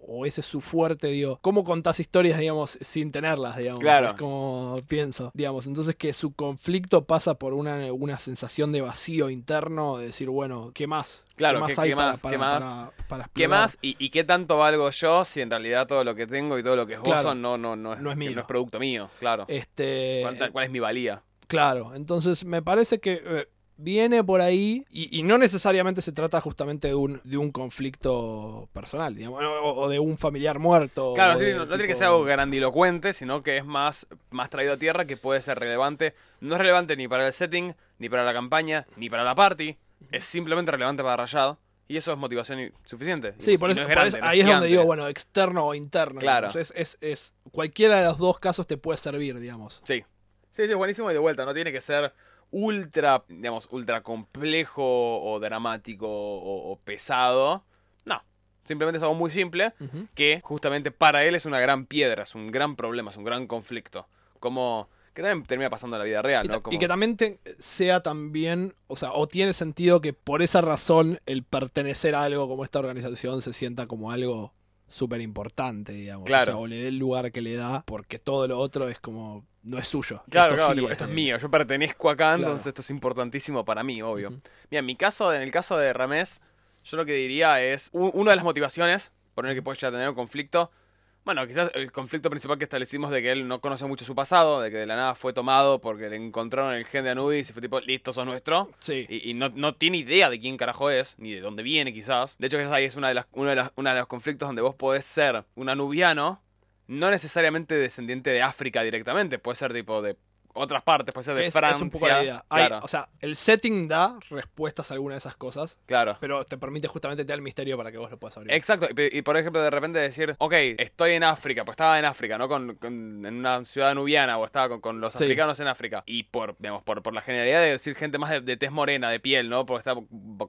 o- ese es su fuerte, digo, ¿cómo contás historias, digamos, sin tenerlas, digamos? Claro. Es como pienso, digamos, entonces que su conflicto pasa por una, una sensación de vacío interno, de decir, bueno, ¿qué más? Claro, ¿qué más ¿qué- hay para, más? para, ¿Qué más? para- para ¿Qué explorar? más? ¿Y, y qué tanto valgo yo si en realidad todo lo que tengo y todo lo que esbozo Claro. no, no, no, es, No es mío. no es producto mío? Claro. Este, ¿Cuánta- ¿Cuál es mi valía? Claro, entonces me parece que eh, viene por ahí y, y no necesariamente se trata justamente de un, de un conflicto personal, digamos, o, o de un familiar muerto. Claro, sí, no, tiene que ser algo grandilocuente, sino que es más, más traído a tierra, que puede ser relevante. No es relevante ni para el setting, ni para la campaña, ni para la party. Es simplemente relevante para Rayado. Y eso es motivación suficiente. Sí, por no eso, es por no es ahí es donde digo, bueno, externo o interno. Claro. es, es, es- cualquiera de los dos casos te puede servir, digamos. Sí. Sí, sí, buenísimo y de vuelta. No tiene que ser ultra, digamos, ultra complejo o dramático o, o pesado. No. Simplemente es algo muy simple que justamente para él es una gran piedra, es un gran problema, es un gran conflicto. Como que también termina pasando en la vida real, ¿no? Como- y que también te- sea también, o sea, o tiene sentido que por esa razón el pertenecer a algo como esta organización se sienta como algo súper importante, digamos. Claro. O, sea, o le dé el lugar que le da, porque todo lo otro es como, no es suyo. Claro, Esto claro, sí tipo, esto es mío, yo pertenezco acá, Claro. entonces esto es importantísimo para mí, obvio. Mira, en mi caso, en el caso de Ramés, yo lo que diría es, una de las motivaciones por el que puedes ya tener un conflicto, Bueno, quizás el conflicto principal que establecimos de que él no conoce mucho su pasado, de que de la nada fue tomado porque le encontraron el gen de Anubis y fue tipo, listo, sos nuestro. Sí. Y, y no, no tiene idea de quién carajo es, ni de dónde viene quizás. De hecho, quizás ahí es una de las, uno de las, una de los conflictos donde vos podés ser un anubiano, no necesariamente descendiente de África directamente, puede ser tipo de otras partes, puede ser de es, Francia. es un poco la idea. Hay- Claro, o sea, el setting da respuestas a alguna de esas cosas, claro. pero te permite justamente te da el misterio para que vos lo puedas abrir. Exacto, y, y por ejemplo de repente decir, ok, estoy en África, pues estaba en África, ¿no? Con, con- en una ciudad nubiana o estaba con, con los Sí. africanos en África. Y por, digamos, por, por la generalidad de decir gente más de, de tez morena, de piel, ¿no? Porque está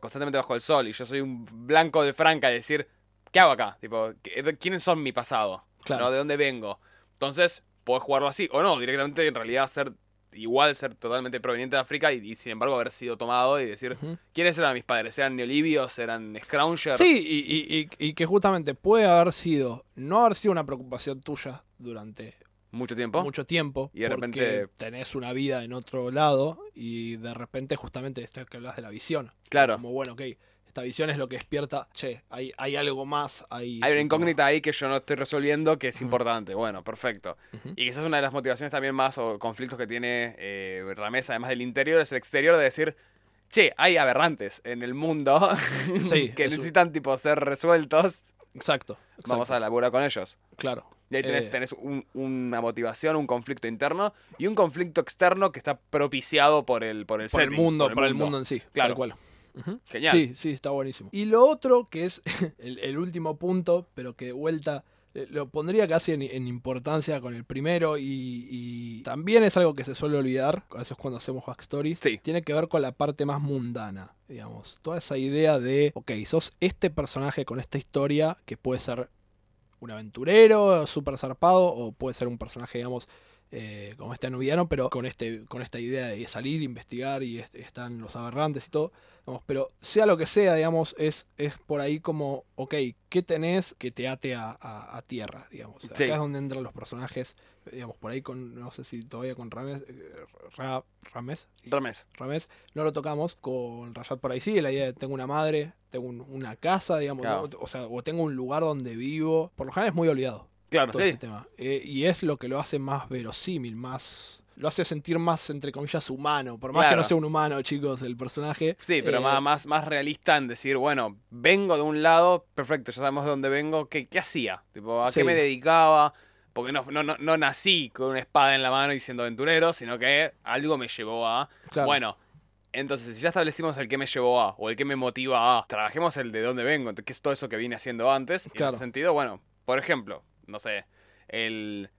constantemente bajo el sol y yo soy un blanco de Franca y decir, ¿qué hago acá? Tipo, ¿qué- ¿quiénes son mi pasado? Claro. ¿No? ¿De dónde vengo? Entonces, puedo jugarlo así, o no, directamente en realidad ser igual, ser totalmente proveniente de África y, y sin embargo haber sido tomado y decir. ¿quiénes eran mis padres? ¿Eran neolibios? ¿Eran scroungers? Sí, y, y- y- y que justamente puede haber sido, no haber sido una preocupación tuya durante Mucho tiempo. mucho tiempo, Y de porque repente- tenés una vida en otro lado y de repente justamente esto que hablas de la visión. Claro. Como bueno, ok, esta visión es lo que despierta, che, hay, hay algo más ahí. Hay una incógnita ahí que yo no estoy resolviendo que es importante. Bueno, perfecto. Ujú. Y quizás una de las motivaciones también más o conflictos que tiene eh, Ramés, además del interior, es el exterior de decir, che, hay aberrantes en el mundo [laughs] Sí, [laughs] que un- necesitan tipo ser resueltos. Exacto, exacto, Vamos a laburar con ellos. Claro. Y ahí tenés, Eh, tenés un- una motivación, un conflicto interno y un conflicto externo que está propiciado por el, por el, por el mundo, por el mundo en sí, Claro. tal cual. Genial. Sí, sí, está buenísimo. Y lo otro, que es [laughs] el, el último punto, pero que de vuelta eh, lo pondría casi en, en importancia con el primero y, y también es algo que se suele olvidar, a veces cuando hacemos backstories, Sí. tiene que ver con la parte más mundana, digamos. Toda esa idea de, ok, sos este personaje con esta historia que puede ser un aventurero súper zarpado o puede ser un personaje, digamos, eh, como este anubiano, pero con, este, con esta idea de salir, investigar y est- están los aberrantes y todo. digamos, pero sea lo que sea, digamos, es, es por ahí como, ok, ¿qué tenés que te ate a, a- a tierra, digamos? Sí. Acá es donde entran los personajes, digamos, por ahí con, no sé si todavía con Rames, eh, Ra-. Ramés, no lo tocamos, con Rayad por ahí sí, la idea de tengo una madre, tengo un- una casa, digamos, Claro. ¿no? o sea, o tengo un lugar donde vivo, por lo general es muy olvidado Claro, todo sí. este tema. Eh, y es lo que lo hace más verosímil, más. Lo hace sentir más, entre comillas, humano. Por más que Claro. no sea un humano, chicos, el personaje. Sí, pero eh, más, más, realista en decir, bueno, vengo de un lado, perfecto, ya sabemos de dónde vengo, ¿qué, qué hacía? Tipo, ¿a Sí. qué me dedicaba? Porque no, no, no, no nací con una espada en la mano y siendo aventurero, sino que algo me llevó a... Claro. Bueno, entonces, si ya establecimos el que me llevó a, o el que me motiva a, trabajemos el de dónde vengo, que es todo eso que vine haciendo antes. Y en Claro. ese sentido, bueno, por ejemplo, no sé, el,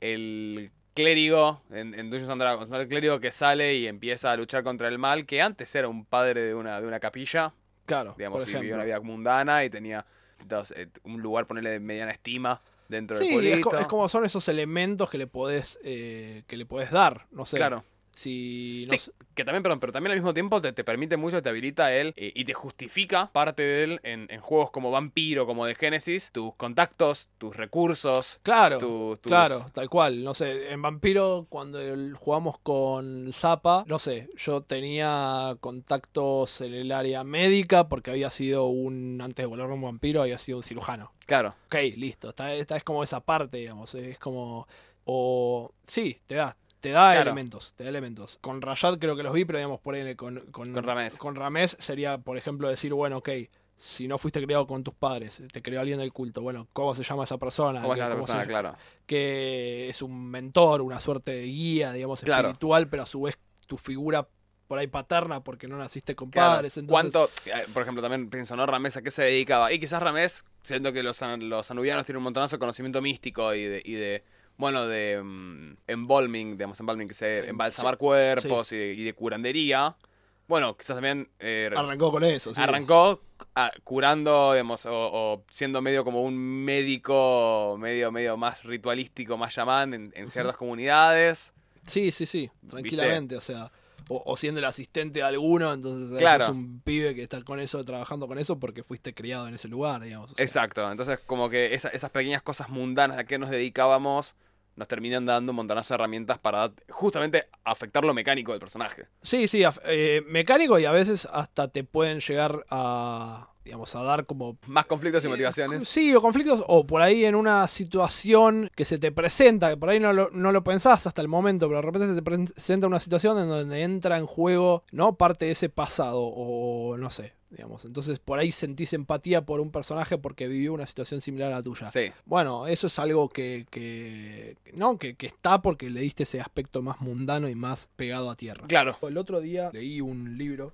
el clérigo en, en Dungeons and Dragons, ¿no? El clérigo que sale y empieza a luchar contra el mal, que antes era un padre de una, de una capilla, Claro, digamos, por y ejemplo. una vida mundana y tenía dos, eh, un lugar, ponerle de mediana estima dentro del Sí, pueblito. es, co- es como son esos elementos que le podés, eh, que le podés dar. No sé. Claro. Si. No Sí, que también, perdón, pero también al mismo tiempo te, te permite mucho, te habilita él eh, y te justifica parte de él en, en juegos como Vampiro, como de Genesis, tus contactos, tus recursos, Claro. tu- tus... Claro, tal cual. No sé, en Vampiro, cuando jugamos con Zapa, no sé, yo tenía contactos en el área médica porque había sido un. Antes de volverme un vampiro, había sido un cirujano. Claro, Ok, listo. Esta, esta es como esa parte, digamos. Es como. O. Sí, te da. Te da Claro. elementos, te da elementos. Con Rayad creo que los vi, pero digamos, por ahí con, con, Con Ramés. Con Ramés sería, por ejemplo, decir, bueno, ok, si no fuiste criado con tus padres, te crió alguien del culto, bueno, ¿cómo se llama esa persona? ¿cómo ¿Qué- se llama la cómo persona? Claro. Que es un mentor, una suerte de guía, digamos, Claro. espiritual, pero a su vez tu figura por ahí paterna porque no naciste con Claro. padres. Entonces, ¿Cuánto, eh, por ejemplo, también pienso, ¿no? Ramés, ¿a qué se dedicaba? Y quizás Ramés, siendo que los anubianos tienen un montonazo de conocimiento místico y de, y de bueno, de mm, embalming, digamos, embalming, que se embalsamar sí, cuerpos y, de, y de curandería. Bueno, quizás también eh, Arrancó con eso, sí. arrancó ah, curando, digamos, o, o siendo medio como un médico, medio, medio más ritualístico, más chamán en, en ciertas comunidades. Sí, sí, sí, tranquilamente, o sea, o, o siendo el asistente de alguno, entonces Claro. sos un pibe que está con eso, trabajando con eso porque fuiste criado en ese lugar, digamos. o sea. Exacto, entonces como que esa- esas pequeñas cosas mundanas a que nos dedicábamos nos terminan dando un montonazo de herramientas para justamente afectar lo mecánico del personaje. Sí, sí, eh, mecánico y a veces hasta te pueden llegar a, digamos, a dar como Más conflictos y Eh, motivaciones. Sí, o conflictos, o por ahí en una situación que se te presenta, que por ahí no lo, no lo pensás hasta el momento, pero de repente se te presenta una situación en donde entra en juego, ¿no? Parte de ese pasado, o no sé, digamos. Entonces por ahí sentís empatía por un personaje porque vivió una situación similar a la tuya. Sí. Bueno, eso es algo que, que no, que, que está porque le diste ese aspecto más mundano y más pegado a tierra. Claro. El otro día leí un libro,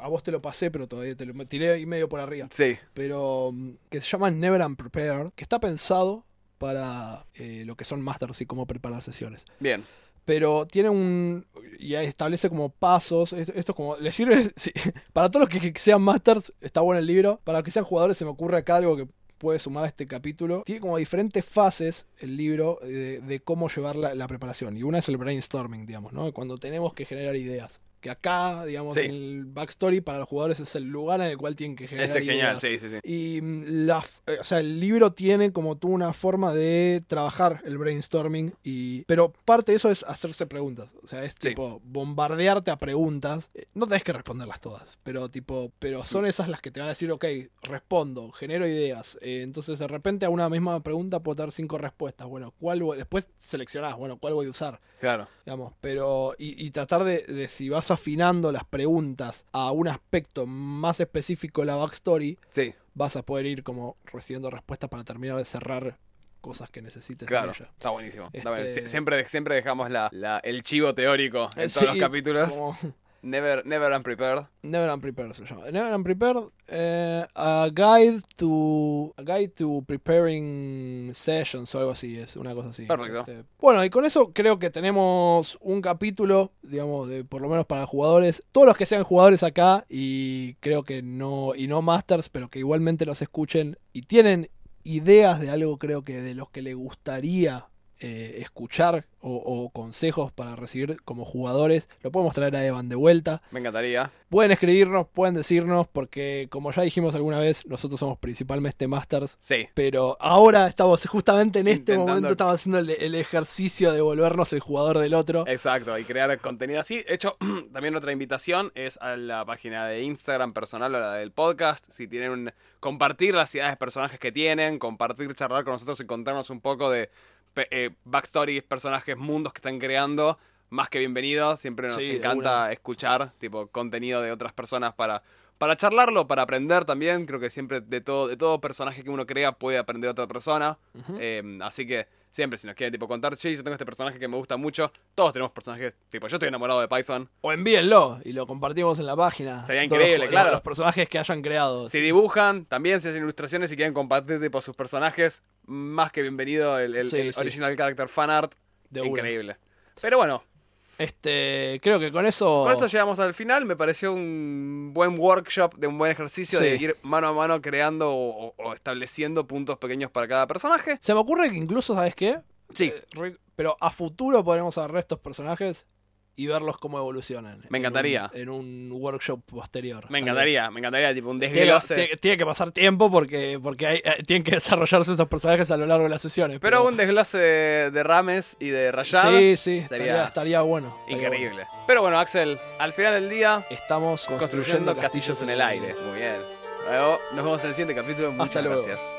a vos te lo pasé, pero todavía te lo tiré ahí medio por arriba Sí. pero mm, que se llama Never Unprepared, que está pensado para eh, lo que son masters y cómo preparar sesiones. Bien. Pero tiene un. y establece como pasos. Esto, es como. Le sirve. [laughs] para todos los que, sean masters, está bueno el libro. Para los que sean jugadores, se me ocurre acá algo que puede sumar a este capítulo. Tiene como diferentes fases el libro de, de cómo llevar la, la preparación. Y una es el brainstorming, digamos, ¿no? Cuando tenemos que generar ideas. Que acá, digamos, Sí. el backstory para los jugadores es el lugar en el cual tienen que generar Ese es genial, sí, sí, sí. Y mm, la, eh, o sea, el libro tiene como tú una forma de trabajar el brainstorming, y, pero parte de eso es hacerse preguntas. O sea, es tipo bombardearte a preguntas. Eh, No tenés que responderlas todas, pero tipo, pero son esas las que te van a decir, ok, respondo, genero ideas. Eh, entonces de repente a una misma pregunta puedo dar cinco respuestas. Bueno, ¿cuál voy? Después seleccionás, bueno, ¿cuál voy a usar? Claro. digamos, pero y, y tratar de, de si vas afinando las preguntas a un aspecto más específico de la backstory, Sí, vas a poder ir como recibiendo respuestas para terminar de cerrar cosas que necesites claro. ella. Está buenísimo. Este- Siempre, siempre dejamos la, la- el chivo teórico en [laughs] todos los capítulos. como Never, never unprepared. Never Unprepared se llama. Never Unprepared, eh, a guide to a guide to preparing sessions o algo así, es una cosa así. Perfecto. Este, bueno, y con eso creo que tenemos un capítulo, digamos, de por lo menos para jugadores, todos los que sean jugadores acá y creo que no y no masters, pero que igualmente los escuchen y tienen ideas de algo creo que de los que le gustaría eh, escuchar o, o consejos para recibir como jugadores, lo podemos traer a Evan de vuelta. Me encantaría. Pueden escribirnos, pueden decirnos, porque como ya dijimos alguna vez, nosotros somos principalmente masters. Sí. Pero ahora estamos justamente en este Intentando- momento, estamos haciendo el, el ejercicio de volvernos el jugador del otro. Exacto, y crear contenido así. De hecho, [clears throat] también otra invitación es a la página de Instagram personal o la del podcast. Si tienen un. compartir las ideas de personajes que tienen, compartir, charlar con nosotros y contarnos un poco de eh, backstories, personajes, mundos que están creando. Más que bienvenidos, siempre nos Sí, encanta escuchar tipo contenido de otras personas para, para charlarlo, para aprender también. Creo que siempre de todo, de todo personaje que uno crea puede aprender otra persona. Eh, así que siempre, si nos quieren tipo contar, sí, yo tengo este personaje que me gusta mucho. Todos tenemos personajes, tipo, yo estoy enamorado de Python. O envíenlo y lo compartimos en la página. Sería Todos increíble, claro. Los personajes que hayan creado. Si dibujan, también si hacen ilustraciones y quieren compartir tipo sus personajes, más que bienvenido el, el- Sí, el sí. original character fan art. De una. increíble. Pero bueno, Este, creo que con eso. con eso llegamos al final. Me pareció un buen workshop, de un buen ejercicio de ir mano a mano creando o, o estableciendo puntos pequeños para cada personaje. Se me ocurre que incluso, ¿sabes qué? Sí. Eh, pero a futuro podremos agarrar estos personajes y verlos cómo evolucionan. Me encantaría. En un, en un workshop posterior. Me encantaría, me encantaría tipo un desglose. tiene- tiene que pasar tiempo porque, porque hay- eh, tienen que [laughs] desarrollarse esos personajes a lo largo de las sesiones. Pero un desglose de, de Rames y de Rayad. Sí, sí, estaría, estaría bueno. estaría Increíble. Pero bueno, Axel, al final del día. Estamos construyendo, construyendo castillos en el aire. Muy bien. Luego, nos vemos en el siguiente capítulo. Muchas Hasta luego. gracias.